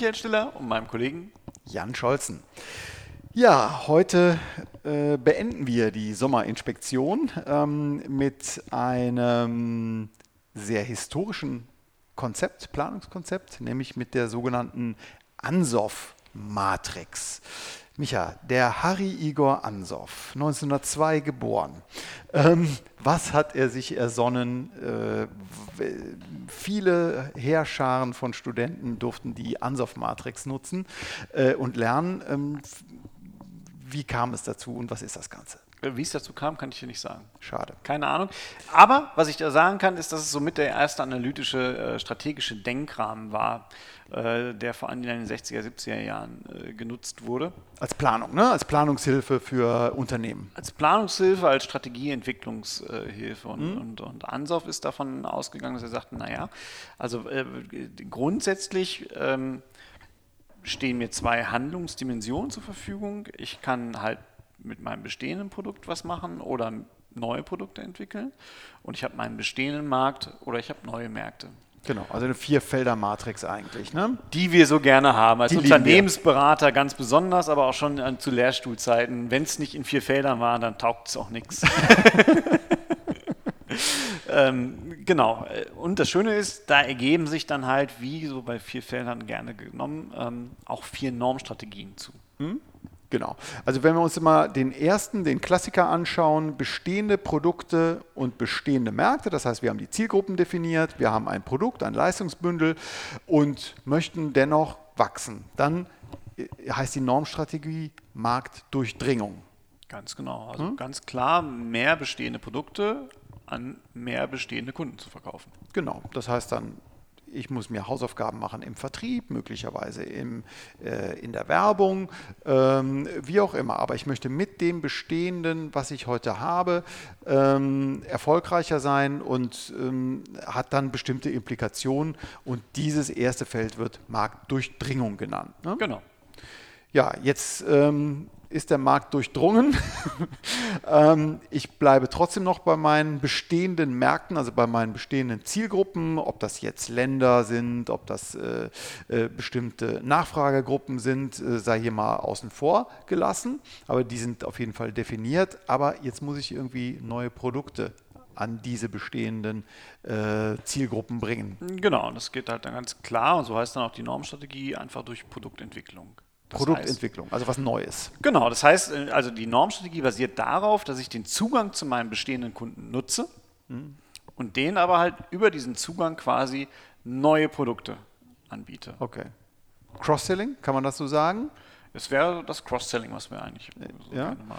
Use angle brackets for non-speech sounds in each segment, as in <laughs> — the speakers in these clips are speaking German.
Michael Stiller und meinem Kollegen Jan Scholzen. Ja, heute äh, beenden wir die Sommerinspektion ähm, mit einem sehr historischen Konzept, Planungskonzept, nämlich mit der sogenannten Ansoff-Matrix. Micha, der Harry Igor Ansoff, 1902 geboren. Ähm, was hat er sich ersonnen? Äh, viele Heerscharen von Studenten durften die Ansoff-Matrix nutzen äh, und lernen. Ähm, wie kam es dazu und was ist das Ganze? Wie es dazu kam, kann ich dir nicht sagen. Schade. Keine Ahnung. Aber was ich da sagen kann, ist, dass es somit der erste analytische, äh, strategische Denkrahmen war, äh, der vor allem in den 60er, 70er Jahren äh, genutzt wurde. Als Planung, ne? als Planungshilfe für Unternehmen. Als Planungshilfe, als Strategieentwicklungshilfe. Und, mhm. und, und Ansoff ist davon ausgegangen, dass er sagte, naja, also äh, grundsätzlich... Ähm, stehen mir zwei Handlungsdimensionen zur Verfügung. Ich kann halt mit meinem bestehenden Produkt was machen oder neue Produkte entwickeln. Und ich habe meinen bestehenden Markt oder ich habe neue Märkte. Genau, also eine Vierfelder-Matrix eigentlich, ne? Die wir so gerne haben. Als Die Unternehmensberater ganz besonders, aber auch schon zu Lehrstuhlzeiten. Wenn es nicht in vier Feldern war, dann taugt es auch nichts. <laughs> ähm, genau. Und das Schöne ist, da ergeben sich dann halt, wie so bei vier Feldern gerne genommen, ähm, auch vier Normstrategien zu. Hm? Genau. Also wenn wir uns immer den ersten, den Klassiker anschauen, bestehende Produkte und bestehende Märkte, das heißt, wir haben die Zielgruppen definiert, wir haben ein Produkt, ein Leistungsbündel und möchten dennoch wachsen, dann äh, heißt die Normstrategie Marktdurchdringung. Ganz genau. Also hm? ganz klar mehr bestehende Produkte an mehr bestehende Kunden zu verkaufen. Genau. Das heißt dann ich muss mir Hausaufgaben machen im Vertrieb, möglicherweise im, äh, in der Werbung, ähm, wie auch immer. Aber ich möchte mit dem Bestehenden, was ich heute habe, ähm, erfolgreicher sein und ähm, hat dann bestimmte Implikationen. Und dieses erste Feld wird Marktdurchdringung genannt. Ne? Genau. Ja, jetzt ähm, ist der Markt durchdrungen. <laughs> ähm, ich bleibe trotzdem noch bei meinen bestehenden Märkten, also bei meinen bestehenden Zielgruppen, ob das jetzt Länder sind, ob das äh, äh, bestimmte Nachfragegruppen sind, äh, sei hier mal außen vor gelassen. Aber die sind auf jeden Fall definiert. Aber jetzt muss ich irgendwie neue Produkte an diese bestehenden äh, Zielgruppen bringen. Genau, das geht halt dann ganz klar und so heißt dann auch die Normstrategie einfach durch Produktentwicklung. Das Produktentwicklung, heißt, also was Neues. Genau, das heißt, äh, also die Normstrategie basiert darauf, dass ich den Zugang zu meinem bestehenden Kunden nutze mhm. und denen aber halt über diesen Zugang quasi neue Produkte anbiete. Okay. Cross-Selling, kann man das so sagen? Es wäre das Cross-Selling, was wir eigentlich so ja. mal,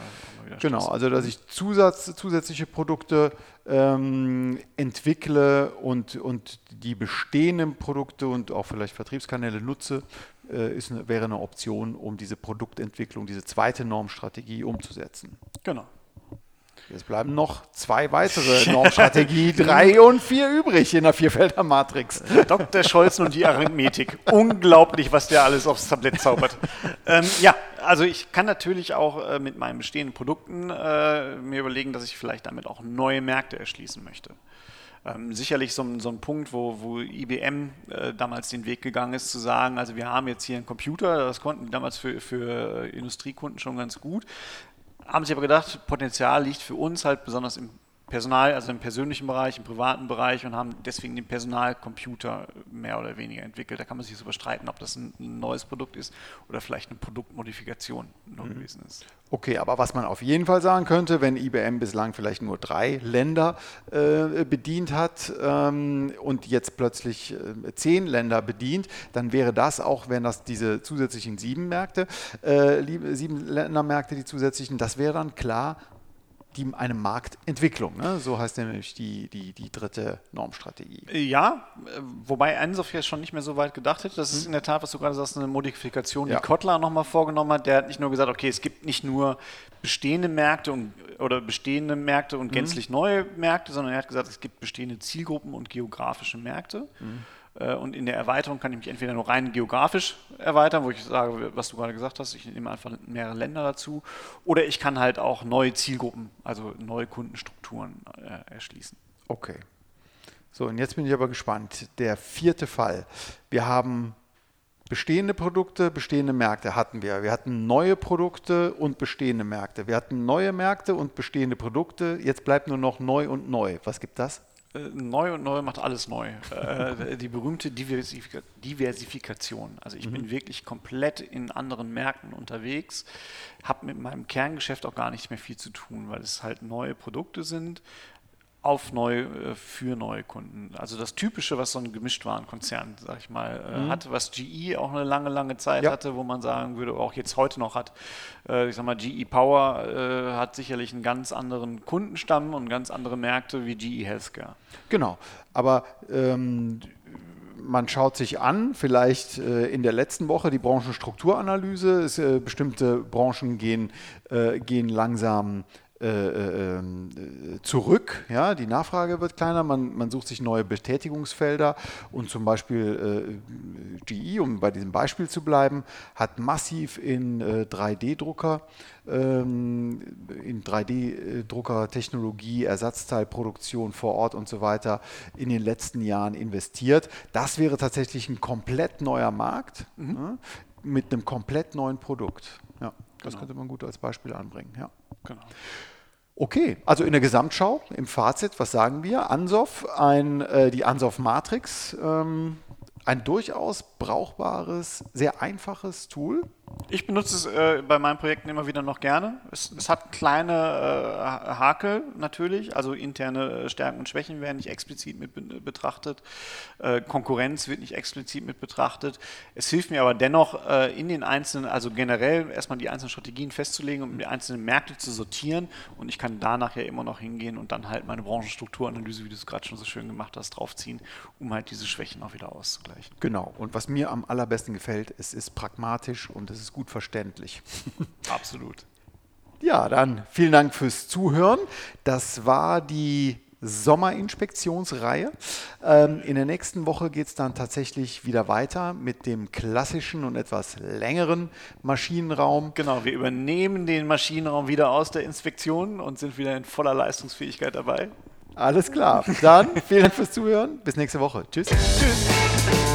mal Genau, also dass ich Zusatz, zusätzliche Produkte ähm, entwickle und, und die bestehenden Produkte und auch vielleicht Vertriebskanäle nutze, äh, ist, wäre eine Option, um diese Produktentwicklung, diese zweite Normstrategie umzusetzen. Genau. Jetzt bleiben noch zwei weitere <laughs> Normstrategie, <laughs> drei und vier übrig in der Vierfelder-Matrix. Dr. Scholzen und die Arithmetik. Unglaublich, was der alles aufs Tablett zaubert. Ähm, ja, also ich kann natürlich auch äh, mit meinen bestehenden Produkten äh, mir überlegen, dass ich vielleicht damit auch neue Märkte erschließen möchte. Ähm, sicherlich so, so, ein Punkt, wo, wo IBM äh, damals den Weg gegangen ist, zu sagen, also wir haben jetzt hier einen Computer, das konnten die damals für, für Industriekunden schon ganz gut, haben sich aber gedacht, Potenzial liegt für uns halt besonders im Personal, also im persönlichen Bereich, im privaten Bereich und haben deswegen den Personalcomputer mehr oder weniger entwickelt. Da kann man sich so bestreiten, ob das ein neues Produkt ist oder vielleicht eine Produktmodifikation nur mhm. gewesen ist. Okay, aber was man auf jeden Fall sagen könnte, wenn IBM bislang vielleicht nur drei Länder äh, bedient hat ähm, und jetzt plötzlich äh, zehn Länder bedient, dann wäre das auch, wenn das diese zusätzlichen sieben Märkte, äh, sieben Ländermärkte, die zusätzlichen, das wäre dann klar die, eine Marktentwicklung. Ne? So heißt nämlich die, die, die dritte Normstrategie. Ja, wobei Ansoff jetzt schon nicht mehr so weit gedacht hätte. Das ist hm. in der Tat, was du gerade sagst, eine Modifikation, die ja. Kottler nochmal vorgenommen hat. Der hat nicht nur gesagt, okay, es gibt nicht nur bestehende Märkte und, oder bestehende Märkte und hm. gänzlich neue Märkte, sondern er hat gesagt, es gibt bestehende Zielgruppen und geografische Märkte. Mhm. Äh, und in der Erweiterung kann ich mich entweder nur rein geografisch erweitern, wo ich sage, was du gerade gesagt hast, ich nehme einfach mehrere Länder dazu, oder ich kann halt auch neue Zielgruppen, also neue Kundenstrukturen äh, erschließen. Okay. So, und jetzt bin ich aber gespannt. Der vierte Fall. Wir haben bestehende Produkte, bestehende Märkte hatten wir. Wir hatten neue Produkte und bestehende Märkte. Wir hatten neue Märkte und bestehende Produkte. Jetzt bleibt nur noch neu und neu. Was gibt das? Äh, neu und neu macht alles neu. Äh, die berühmte Diversifika Diversifikation. Also ich mhm. bin wirklich komplett in anderen Märkten unterwegs, habe mit meinem Kerngeschäft auch gar nicht mehr viel zu tun, weil es halt neue Produkte sind, auf neu äh, für neue Kunden. Also das Typische, was so ein Gemischtwarenkonzern, sag ich mal, äh, mhm. hat, was GE auch eine lange, lange Zeit ja. hatte, wo man sagen würde, auch jetzt heute noch hat, äh, ich sag mal, GE Power hat sicherlich einen ganz anderen Kundenstamm und ganz andere Märkte wie GE Healthcare. Genau, aber ähm, man schaut sich an, vielleicht äh, in der letzten Woche die Branchenstrukturanalyse. Es, äh, bestimmte Branchen gehen, äh, gehen langsam äh, äh, ähm, zurück. Ja, die Nachfrage wird kleiner, man, man sucht sich neue Betätigungsfelder und zum Beispiel äh, GE, um bei diesem Beispiel zu bleiben, hat massiv in äh, 3D-Drucker, ähm, in 3D-Drucker-Technologie, Ersatzteilproduktion vor Ort und so weiter in den letzten Jahren investiert. Das wäre tatsächlich ein komplett neuer Markt mhm. ja, mit einem komplett neuen Produkt. Ja, das genau. könnte man gut als Beispiel anbringen. Ja. Genau. Okay, also in der Gesamtschau, im Fazit, was sagen wir? Ansoff, ein, äh, die Ansoff Matrix, ähm, ein durchaus brauchbares, sehr einfaches Tool, ich benutze es äh, bei meinen Projekten immer wieder noch gerne. Es, es hat kleine äh, Hakel natürlich, also interne äh, Stärken und Schwächen werden nicht explizit mit betrachtet. Äh, Konkurrenz wird nicht explizit mit betrachtet. Es hilft mir aber dennoch äh, in den einzelnen, also generell erstmal die einzelnen Strategien festzulegen und die einzelnen Märkte zu sortieren und ich kann danach ja immer noch hingehen und dann halt meine Branchenstrukturanalyse, wie du es gerade schon so schön gemacht hast, draufziehen, um halt diese Schwächen auch wieder auszugleichen. Genau. Und was mir am allerbesten gefällt, es ist pragmatisch und es ist gut verständlich. <laughs> Absolut. Ja, dann vielen Dank fürs Zuhören. Das war die Sommerinspektionsreihe. Ähm, in der nächsten Woche geht es dann tatsächlich wieder weiter mit dem klassischen und etwas längeren Maschinenraum. Genau, wir übernehmen den Maschinenraum wieder aus der Inspektion und sind wieder in voller Leistungsfähigkeit dabei. Alles klar. Dann vielen Dank fürs Zuhören. Bis nächste Woche. Tschüss. Tschüss.